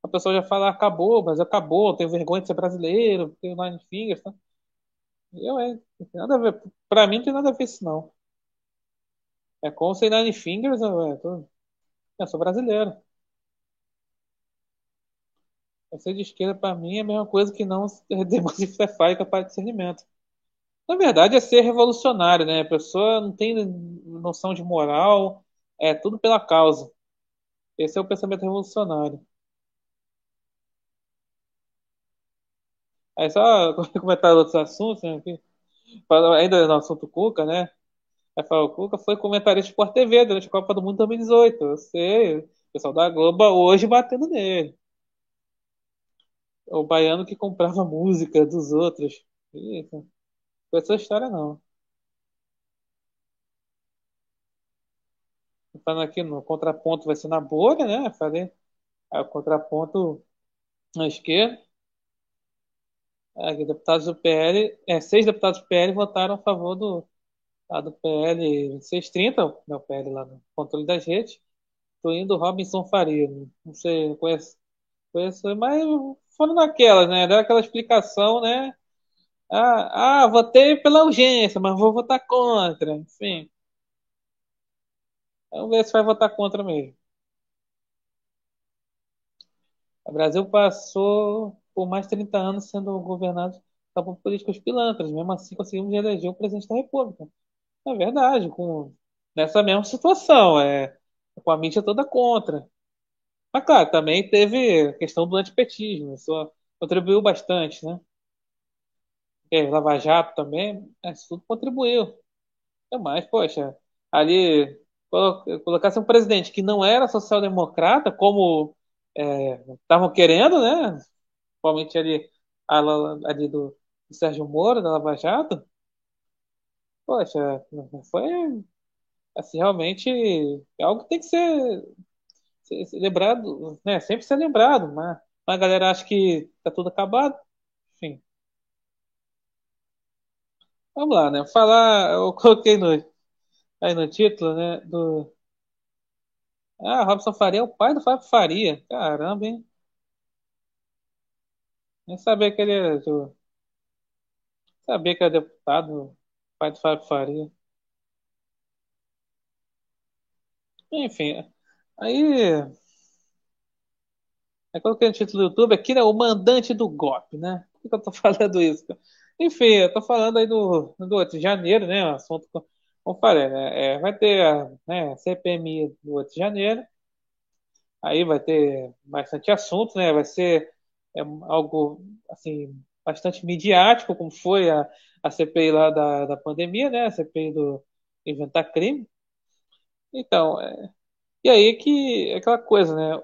A: A pessoa já fala, acabou, mas acabou, tenho vergonha de ser brasileiro, tenho nine fingers, tá? Eu, é, nada a ver. Pra mim não tem nada a ver isso, não. É com sem nine fingers, eu, é, tô, eu sou brasileiro. Ser de esquerda, pra mim, é a mesma coisa que não e capaz de discernimento. Na verdade, é ser revolucionário, né? A pessoa não tem noção de moral, é tudo pela causa. Esse é o pensamento revolucionário. Aí só comentar outros assuntos, né? Ainda no assunto Cuca, né? Rafael Cuca foi comentarista de Sport TV durante a Copa do Mundo 2018. Eu sei, o pessoal da Globo hoje batendo nele. O baiano que comprava música dos outros. Eita. Foi essa história, não. Falando aqui no contraponto vai ser na bolha, né? Falei. Aí o contraponto na esquerda. Aqui, deputados do PL, é, seis deputados do PL votaram a favor do, do PL 630, né, o PL lá no controle das redes. Tô indo Robinson Faria. Não sei, conheço, conheço, mas foram naquelas, né? Deu aquela explicação, né? Ah, ah, votei pela urgência, mas vou votar contra. Enfim. Vamos ver se vai votar contra mesmo. O Brasil passou por mais de 30 anos sendo governado por políticos pilantras. Mesmo assim, conseguimos eleger o presidente da República. É verdade, com, nessa mesma situação, é, com a mídia toda contra. Mas, claro, também teve a questão do antipetismo, isso contribuiu bastante, né? É, Lava Jato também, é, isso tudo contribuiu. É mais, poxa, ali colocasse um presidente que não era social-democrata, como estavam é, querendo, né? Principalmente ali, ali do, do Sérgio Moro, da Lava Jato, poxa, foi assim, realmente é algo que tem que ser, ser, ser lembrado, né? Sempre ser lembrado, mas a galera acha que tá tudo acabado. Enfim. Vamos lá, né? Falar, eu coloquei no, aí no título, né? Do. Ah, Robson Faria é o pai do Fábio Faria. Caramba, hein? Nem sabia que ele é. Do... Sabia que era deputado pai do Fábio Faria. Enfim, aí. Aí coloquei no título do YouTube aqui, né? O mandante do golpe, né? Por que eu tô falando isso? Enfim, eu tô falando aí do, do 8 de janeiro, né? O assunto, como falei, né? É, vai ter a né, CPMI do 8 de janeiro. Aí vai ter bastante assunto, né? Vai ser é, algo, assim, bastante midiático, como foi a, a CPI lá da, da pandemia, né? A CPI do inventar crime. Então, é, e aí que é aquela coisa, né?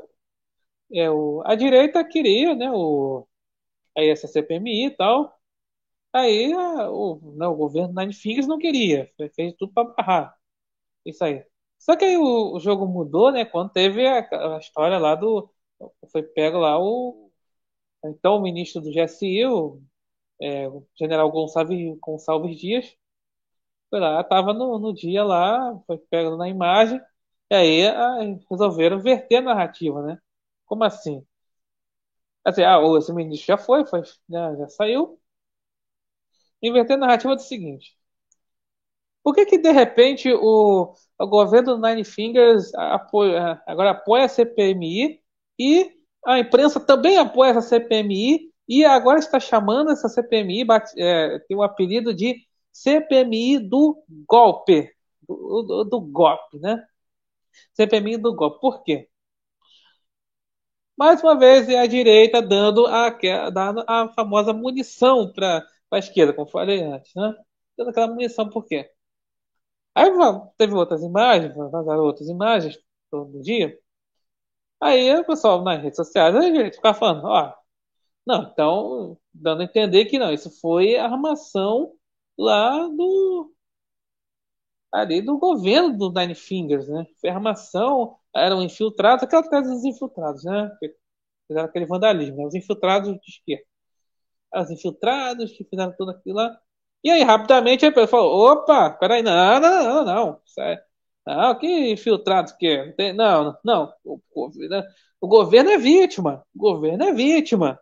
A: É, o, a direita queria, né? O, aí essa CPMI e tal. Aí a, o, né, o governo Nine Fingers não queria, fez tudo para barrar. Isso aí. Só que aí o, o jogo mudou, né? Quando teve a, a, história lá do. Foi pego lá o. Então o ministro do GSI, o é, general Gonçalves, Gonçalves Dias, foi lá, estava no, no dia lá, foi pego na imagem, e aí a, resolveram verter a narrativa, né? Como assim? Assim, ah, esse ministro já foi, foi já, já saiu. Inverter a narrativa do seguinte. Por que, que de repente o, o governo do Nine Fingers apoia, agora apoia a CPMI e a imprensa também apoia essa CPMI e agora está chamando essa CPMI, é, tem o apelido de CPMI do golpe, do, do, do, golpe, né? CPMI do golpe. Por quê? Mais uma vez, é a direita dando a, dando a famosa munição para a esquerda, como falei antes, né? Dando aquela munição, por quê? Aí teve outras imagens, vazaram outras imagens todo dia. Aí o pessoal nas redes sociais, a gente fica falando, ó, não, então, dando a entender que não, isso foi armação lá do ali do governo do Nine Fingers, né? Foi armação, eram infiltrados, aquela coisa dos infiltrados, né? Fizeram aquele vandalismo, né? Os infiltrados de esquerda. Os infiltrados que fizeram tudo aquilo lá. E aí, rapidamente, a pessoa falou: opa, peraí, não, não, não, não. É, não, que infiltrados que é? Não, não. O, o governo é vítima. O governo é vítima.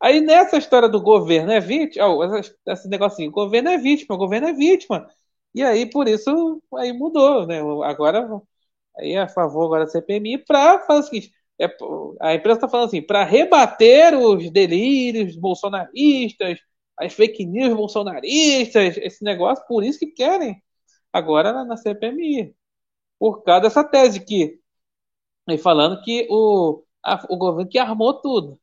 A: Aí nessa história do governo é vítima, oh, esse negocinho, o governo é vítima, o governo é vítima. E aí por isso aí mudou, né? Agora aí é a favor agora da CPMI para fazer o seguinte, é, a imprensa está falando assim, para rebater os delírios bolsonaristas, as fake news bolsonaristas, esse negócio, por isso que querem agora na, na CPMI. Por causa dessa tese que falando que o, a, o governo que armou tudo.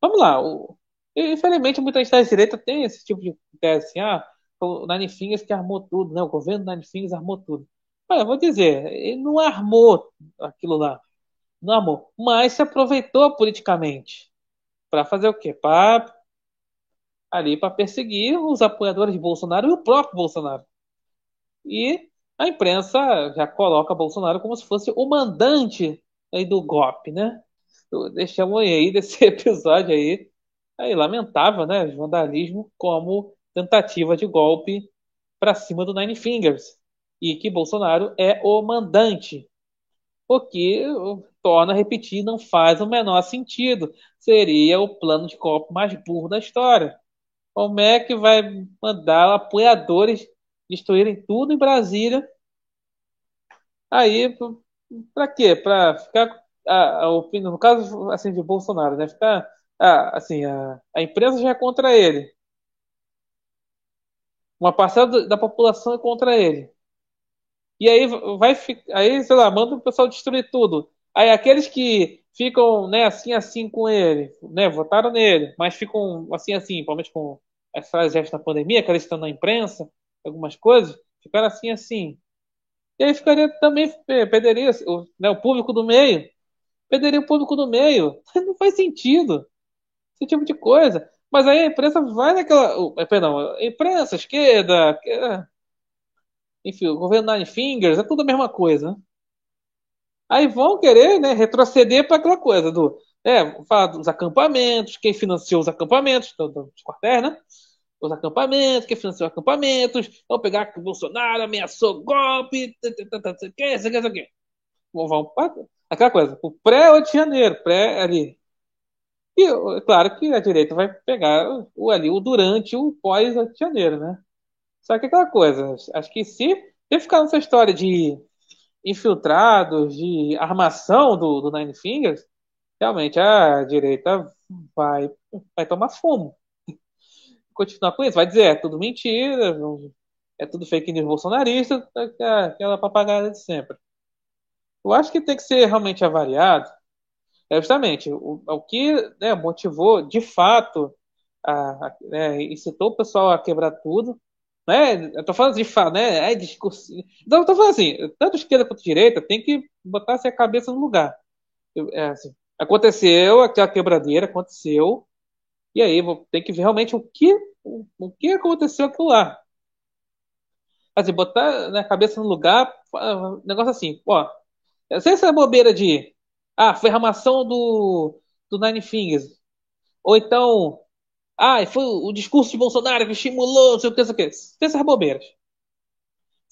A: Vamos lá, o, infelizmente muita gente da direita tem esse tipo de tese assim, ah, o Nine Fingers que armou tudo, né? O governo Nine Fingers armou tudo. Mas eu vou dizer, ele não armou aquilo lá. Não armou. Mas se aproveitou politicamente. Para fazer o quê? Para ali para perseguir os apoiadores de Bolsonaro e o próprio Bolsonaro. E a imprensa já coloca Bolsonaro como se fosse o mandante aí do golpe, né? Deixamos aí desse episódio aí, aí lamentável, né? Vandalismo como tentativa de golpe para cima do Nine Fingers e que Bolsonaro é o mandante, o que torna repetir não faz o menor sentido. Seria o plano de golpe mais burro da história. Como é que vai mandar apoiadores destruírem tudo em Brasília? Aí, para quê? Para ficar, a, a, no caso assim de Bolsonaro, né? Ficar, a, assim, a, a imprensa já é contra ele. Uma parcela da população é contra ele. E aí vai aí, sei lá, manda o pessoal destruir tudo. Aí aqueles que ficam, né, assim assim com ele, né, votaram nele, mas ficam assim assim, principalmente com as frases da pandemia, que eles estão na imprensa, algumas coisas, ficaram assim assim. E aí ficaria também, perderia o, né, o público do meio, perderia o público do meio. Não faz sentido. Esse tipo de coisa. Mas aí a imprensa vai naquela. Perdão, a imprensa, esquerda, enfim, o governo Nine Fingers, é tudo a mesma coisa. Né? Aí vão querer né, retroceder para aquela coisa do. É, falar dos acampamentos, quem financiou os acampamentos, dos quartéis, né? Os acampamentos, quem financiou os acampamentos, vão pegar que o Bolsonaro ameaçou golpe, sei o que, sei o que. Aquela coisa, o pré-8 de janeiro, pré ali. E claro que a direita vai pegar o ali, o durante o pós-8 de janeiro, né? Só que aquela coisa, acho que se, se ficar nessa história de infiltrados, de armação do, do Nine Fingers, realmente a direita vai, vai tomar fumo. Continuar com isso, vai dizer, é tudo mentira, é tudo fake news bolsonarista, aquela papagada de sempre. Eu acho que tem que ser realmente avaliado, é justamente o, o que né, motivou, de fato, a, a, né, incitou o pessoal a quebrar tudo, né? Eu tô falando de falar, né? É discurso. Então, eu tô falando assim, tanto esquerda quanto direita tem que botar a cabeça no lugar. É, assim, aconteceu aquela quebradeira, aconteceu, e aí tem que ver realmente o que, o, que aconteceu aquilo lá. Assim, botar na cabeça no lugar, negócio assim, ó, sem essa bobeira de, ah, foi ramação do, do Nine Fingers, ou então, ah, foi o discurso de Bolsonaro que estimulou, não sei o que, não sei o que. Essas bobeiras.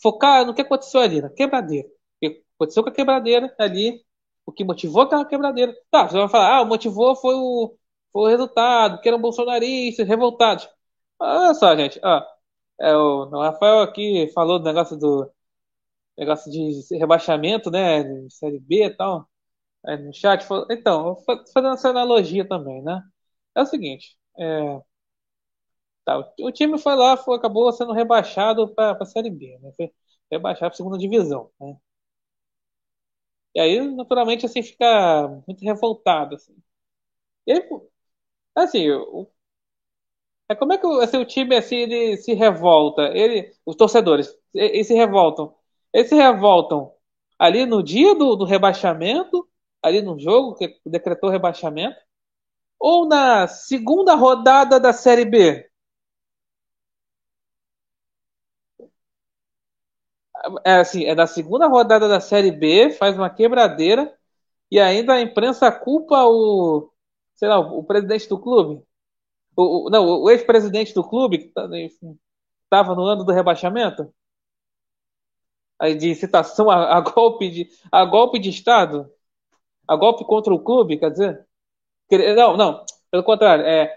A: Focar no que aconteceu ali, na quebradeira. O que aconteceu com a quebradeira ali, o que motivou aquela quebradeira. Tá, você vai falar, ah, o motivou foi o, o resultado, que eram bolsonaristas, revoltados. Olha só, gente, ó, É, o, Rafael aqui falou do negócio do negócio de rebaixamento, né? De série B e tal. Aí no chat, falou, então, fazendo essa analogia também, né? É o seguinte, é, tá, o, time foi lá, foi, acabou sendo rebaixado para a Série B, né? Foi rebaixado para segunda divisão, né? E aí, naturalmente, assim, fica muito revoltado, assim. E aí, assim, o, é como é que assim, o time assim, ele se revolta? Ele, os torcedores, eles se revoltam. Eles se revoltam ali no dia do, do rebaixamento, ali no jogo que decretou o rebaixamento, ou na segunda rodada da Série B? É assim, é da segunda rodada da Série B, faz uma quebradeira e ainda a imprensa culpa o, sei lá, o, presidente do clube. O, o não, o ex-presidente do clube, que estava tá, no ano do rebaixamento, de citação a, a, golpe de, a golpe de Estado, a golpe contra o clube, quer dizer? Não, não, pelo contrário, é,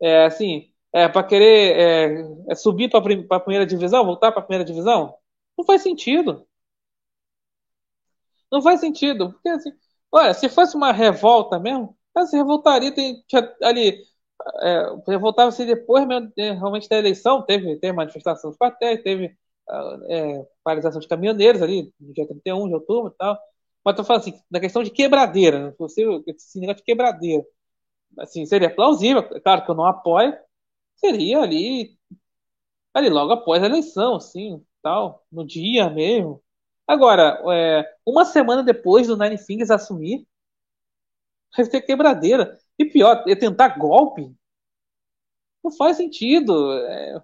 A: é assim, é para querer é, é subir para a primeira divisão, voltar para a primeira divisão? Não faz sentido. Não faz sentido, porque assim, olha, se fosse uma revolta mesmo, se revoltaria, tem, tinha, ali, é, revoltava-se depois mesmo, realmente da eleição, teve, teve manifestação dos quartéis, teve ah, é, paralisação de caminhoneiros ali, no dia 31 de outubro e tal. Mas eu falo assim, na questão de quebradeira, né? você, esse negócio de quebradeira, assim, seria plausível, claro que eu não apoio, seria ali, ali logo após a eleição, assim, tal, no dia mesmo. Agora, é, uma semana depois do Nine Fingers assumir, ter quebradeira. E pior, é tentar golpe. Não faz sentido. É,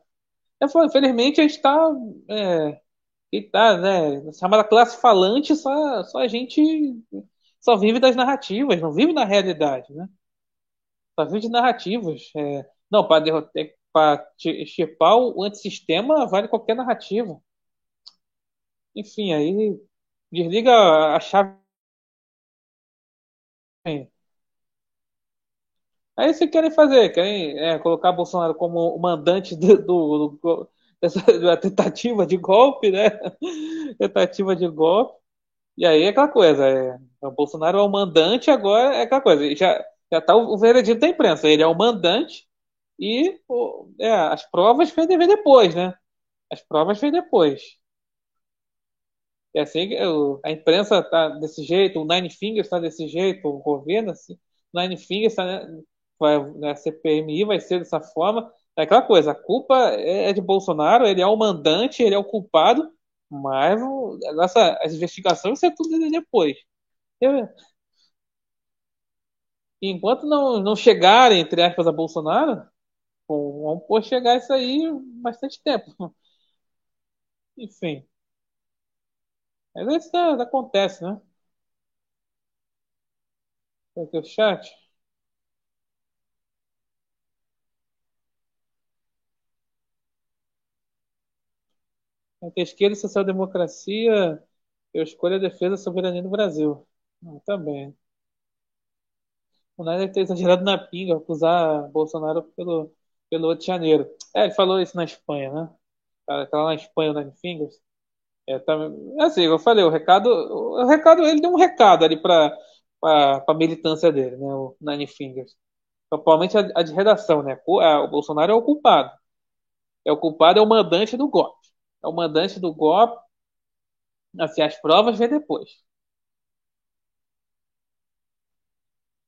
A: é, infelizmente, a gente está. É, tá, né, chamada classe falante, só, só a gente só vive das narrativas, não vive na realidade, né? Só vive de narrativas. É, não, para derrotar, para extirpar o antissistema, vale qualquer narrativa. Enfim, aí desliga a chave. Aí se querem fazer, querem é, colocar Bolsonaro como o mandante do, do, do dessa, da tentativa de golpe, né? tentativa de golpe. E aí é aquela coisa, é, o Bolsonaro é o mandante, agora é aquela coisa, já, já tá o, o veredito da imprensa, ele é o mandante e o, é, as provas vêm depois, né? As provas vêm depois. É assim, a imprensa tá desse jeito, o Nine Fingers está desse jeito, o governo, assim, Nine Fingers está né, vai, né, a CPMI vai ser dessa forma. É aquela coisa, a culpa é, é de Bolsonaro, ele é o mandante, ele é o culpado, mas essa, as investigações isso é tudo depois. Eu, enquanto não, não chegarem, entre aspas, a Bolsonaro, bom, vamos chegar isso aí bastante tempo. Enfim. Mas isso acontece, né? Aqui o chat. Entre esquerda e social-democracia, eu escolho a defesa da soberania do Brasil. Ah, também. Tá o Nada deve ter exagerado na pinga, acusar Bolsonaro pelo, pelo 8 de janeiro. É, ele falou isso na Espanha, né? Tá, tá lá na Espanha, o Nine Fingers. É, tá, assim, eu falei, o recado, o recado, ele deu um recado ali para a militância dele, né? O Nine Fingers. Principalmente a, a de redação, né? O, a, o Bolsonaro é o culpado. É o culpado, é o mandante do golpe é o mandante do golpe. Assim, as provas vem depois.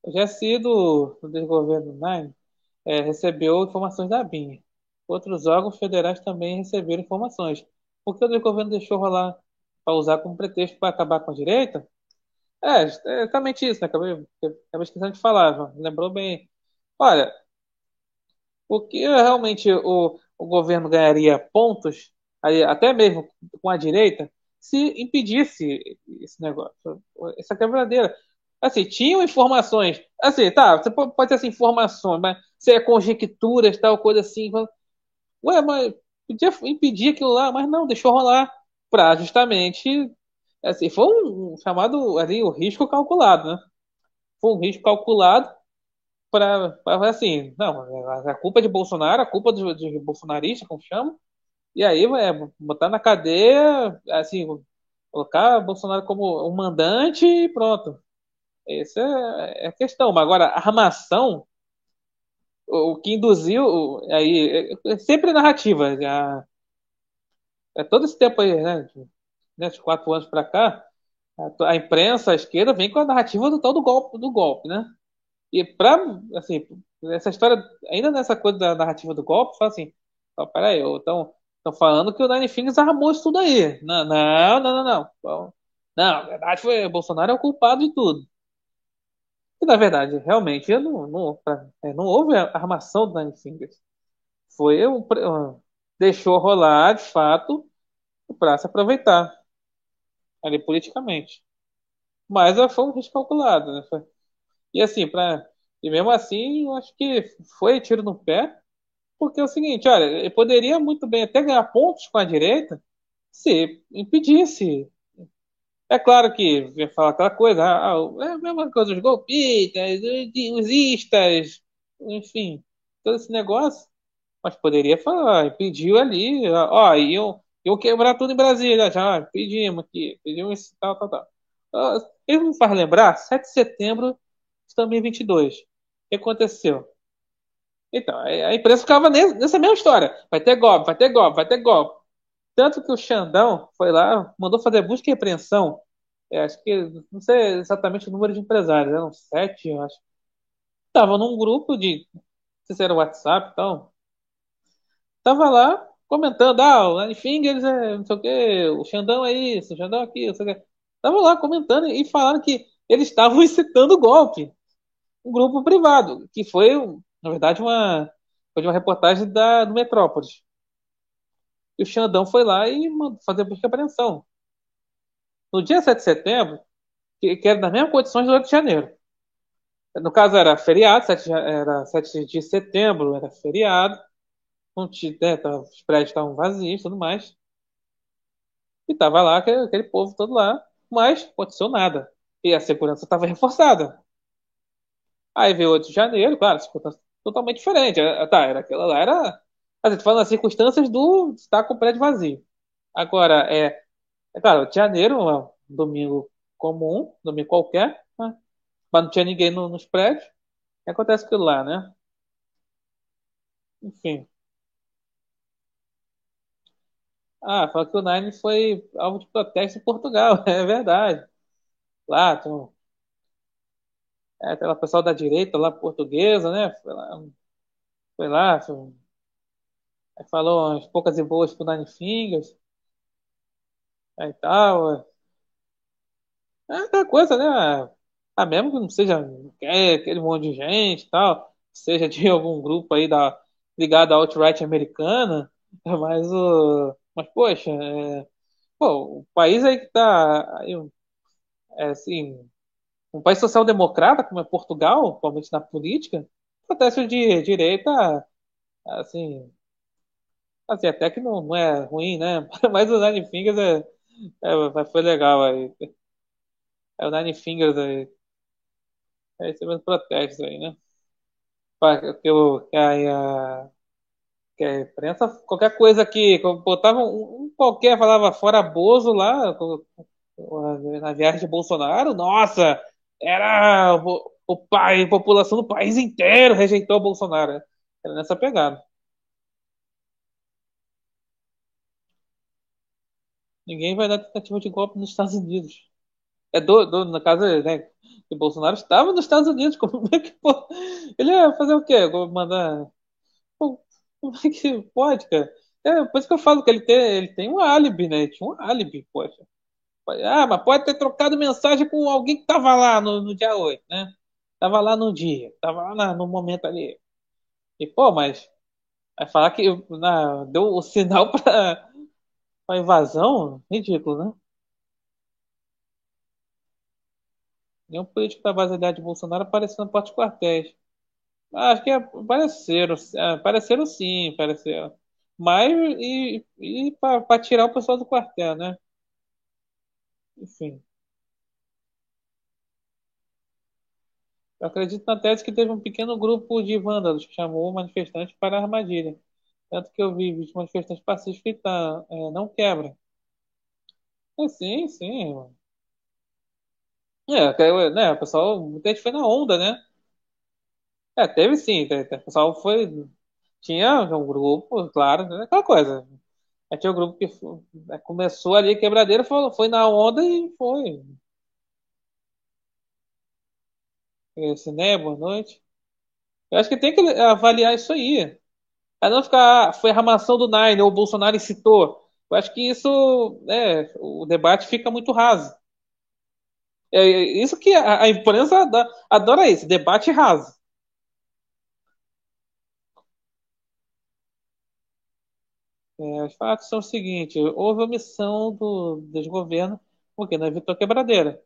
A: O GSI do, do desgoverno Nine é, recebeu informações da BIM. Outros órgãos federais também receberam informações. Por que o desgoverno deixou rolar para usar como pretexto para acabar com a direita? É, é exatamente isso, né? Acabei, acabei esquecendo de falar, lembrou bem. Olha, o que realmente o, o governo ganharia pontos até mesmo com a direita, se impedisse esse negócio, essa quebradeira. Assim, tinham informações. Assim, tá, você pode, ter essas informações, mas se é conjecturas, tal, coisa assim. Ué, mas podia impedir aquilo lá, mas não, deixou rolar para justamente. Assim, foi um, chamado ali, o risco calculado, né? Foi um risco calculado para assim, não, a culpa é de Bolsonaro, a culpa dos, dos bolsonaristas, como chamam, E aí, é, botar na cadeia, assim, colocar Bolsonaro como um mandante e pronto. Essa é, a questão. Mas agora, a armação, o que induziu, aí, é, é sempre narrativa. Já, é todo esse tempo aí, né? né de quatro anos para cá, a, a, imprensa, a esquerda, vem com a narrativa do tal do golpe, do golpe, né? E para, assim, essa história, ainda nessa coisa da narrativa do golpe, fala assim, oh, peraí, então, estão falando que o Nine Fingers armou isso tudo aí. Não, não, não, não, não. Não, na verdade foi, Bolsonaro é o culpado de tudo. E, na verdade, realmente, não, não, é, não houve armação do Nine Fingers. Foi um, deixou rolar, de fato, para se aproveitar ali politicamente. Mas foi um risco calculado, né? Foi, e assim, para e mesmo assim, eu acho que foi tiro no pé, porque é o seguinte, olha, ele poderia muito bem até ganhar pontos com a direita se impedisse. É claro que vai falar aquela coisa, ah, ah, é a mesma coisa, os golpistas, os istas, enfim, todo esse negócio. Mas poderia falar, impediu ali, ó, iam quebrar tudo em Brasília, já, pedimos aqui, pedimos isso, tal, tal, tal. Ele me faz lembrar, 7 de setembro de 2022. O que aconteceu? Então, a imprensa ficava nessa mesma história. Vai ter golpe, vai ter golpe, vai ter golpe. Tanto que o Xandão foi lá, mandou fazer busca e apreensão. É, acho que, não sei exatamente o número de empresários, eram sete, eu acho. Tava num grupo de, não sei se era WhatsApp e tal. Tava lá comentando, ah, o Fingers é não sei o quê, o Xandão é isso, o Xandão é aquilo, não sei o. Tava lá comentando e falando que eles estavam incitando golpe um grupo privado, que foi, na verdade, uma, foi uma reportagem da, do Metrópolis. E o Xandão foi lá e mandou fazer busca e apreensão. No dia 7 de setembro, que, que era nas mesmas condições do 8 de janeiro. No caso, era feriado, 7, era 7 de setembro, era feriado. Não tinha, né, os prédios estavam vazios e tudo mais. E tava lá aquele, aquele povo todo lá, mas aconteceu nada. E a segurança estava reforçada. Aí veio 8 de janeiro, claro, circunstância totalmente diferente. É, tá, era aquela lá, era. A gente falando as circunstâncias do estar com o prédio vazio. Agora, é. É claro, 8 de janeiro, um domingo comum, domingo qualquer, né? mas não tinha ninguém no, nos prédios. Que acontece aquilo lá, né? Enfim. Ah, fala que o Nine foi alvo de protesto em Portugal, é verdade. Lá, tem é, aquela pessoal da direita lá, portuguesa, né? Foi lá, foi lá foi, falou umas poucas e boas pro Nine Fingers, aí tal. É aquela coisa, né? Ah, mesmo que não seja é, aquele monte de gente tal, seja de algum grupo aí da, ligado à alt-right americana, mas o. Mas, poxa, é, pô, o país aí que tá. Aí, é, assim, um país social-democrata, como é Portugal, atualmente na política, protesto de direita, assim, assim até que não, não é ruim, né? Mas o Nine Fingers é, é, foi legal aí. É o Nine Fingers aí. É esse mesmo protesto aí, né? Que, o, que, a, que a imprensa, qualquer coisa que botava um qualquer, falava fora Bozo lá, na viagem de Bolsonaro, nossa, era o, o pai, a população do país inteiro rejeitou o Bolsonaro. Era nessa pegada. Ninguém vai dar tentativa de golpe nos Estados Unidos. É do, do no caso, né, o Bolsonaro estava nos Estados Unidos. Como é que pô, ele ia fazer o quê? Mandar. Como é que pode, cara? É, por isso que eu falo que ele tem, ele tem um álibi, né? Ele tinha um álibi, poxa. Ah, mas pode ter trocado mensagem com alguém que estava lá no, no, dia 8, né? Tava lá no dia, tava lá na, no momento ali. E, pô, mas vai falar que na, deu o sinal para a invasão? Ridículo, né? Nenhum político da base de Bolsonaro apareceu no porte quartéis. Acho que apareceram, apareceram sim, apareceram. Mas e, e para tirar o pessoal do quartel, né? Enfim. Eu acredito na tese que teve um pequeno grupo de vândalos que chamou o manifestante para a armadilha. Tanto que eu vi de manifestantes pacíficos tá, é, não quebra. É, sim, sim. É, caiu, né, o pessoal, muita gente foi na onda, né? É, teve sim, o pessoal foi. Tinha um grupo, claro, né, aquela coisa. Aí tinha um grupo que fo- né, começou ali quebradeira, foi, foi na onda e foi. Esse, né, boa noite. Eu acho que tem que avaliar isso aí. Pra não ficar, "Ah, foi a armação do Nine, ou o Bolsonaro incitou. Eu acho que isso, é, o debate fica muito raso. É é isso que a, a imprensa adora, adora isso, debate raso. É, os fatos são os seguintes: houve omissão do desgoverno, porque não evitou quebradeira.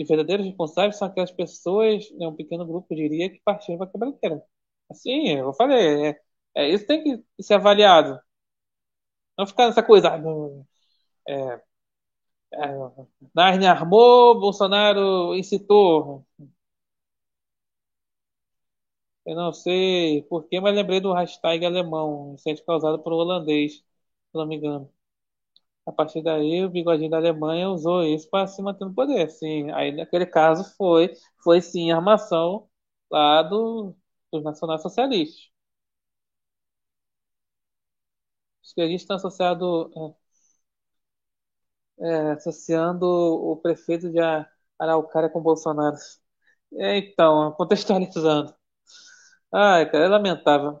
A: Os verdadeiros responsáveis são aquelas pessoas, né, um pequeno grupo, diria, que partiram para a quebradeira. Assim, eu falei, é, é, isso tem que ser avaliado. Não ficar nessa coisa, ah, é, é, Narnia armou, Bolsonaro incitou. Eu não sei porquê, mas lembrei do hashtag alemão, incêndio causado por um holandês, se não me engano. A partir daí, o bigodinho da Alemanha usou isso para se manter no poder. Sim, aí naquele caso foi, foi sim armação lá do, dos nacionais-socialistas. Os que a gente está associado, é, é, associando o prefeito de Araucária com Bolsonaro. É, então, contextualizando. Ai, cara, é lamentável.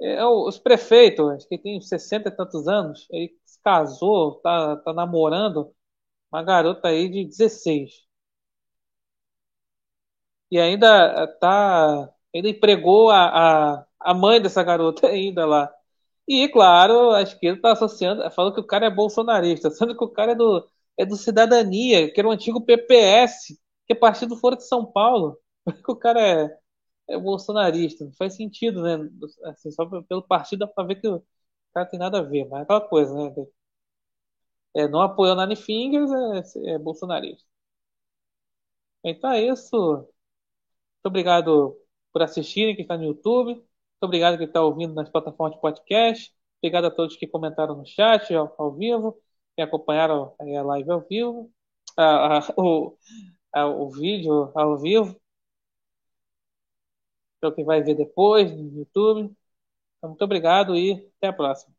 A: É, o- os prefeitos, acho que tem 60 e tantos anos, ele se casou, tá, tá namorando uma garota aí de 16. E ainda tá, ainda empregou a, a, a mãe dessa garota ainda lá. E, claro, a esquerda tá associando, falando que o cara é bolsonarista, sendo que o cara é do, é do Cidadania, que era o antigo PPS, que é Partido Fora de São Paulo. O cara é, é bolsonarista. Não faz sentido, né? Assim, só pelo partido dá pra ver que o cara tem nada a ver, mas é aquela coisa, né? É, não apoiou Nine Fingers, é, é bolsonarista. Então é isso. Muito obrigado por assistirem, quem está no YouTube. Muito obrigado quem está ouvindo nas plataformas de podcast. Obrigado a todos que comentaram no chat ao, ao vivo, que acompanharam aí a live ao vivo, a, a, o, a, o vídeo ao vivo, para quem vai ver depois no YouTube. Então, muito obrigado e até a próxima.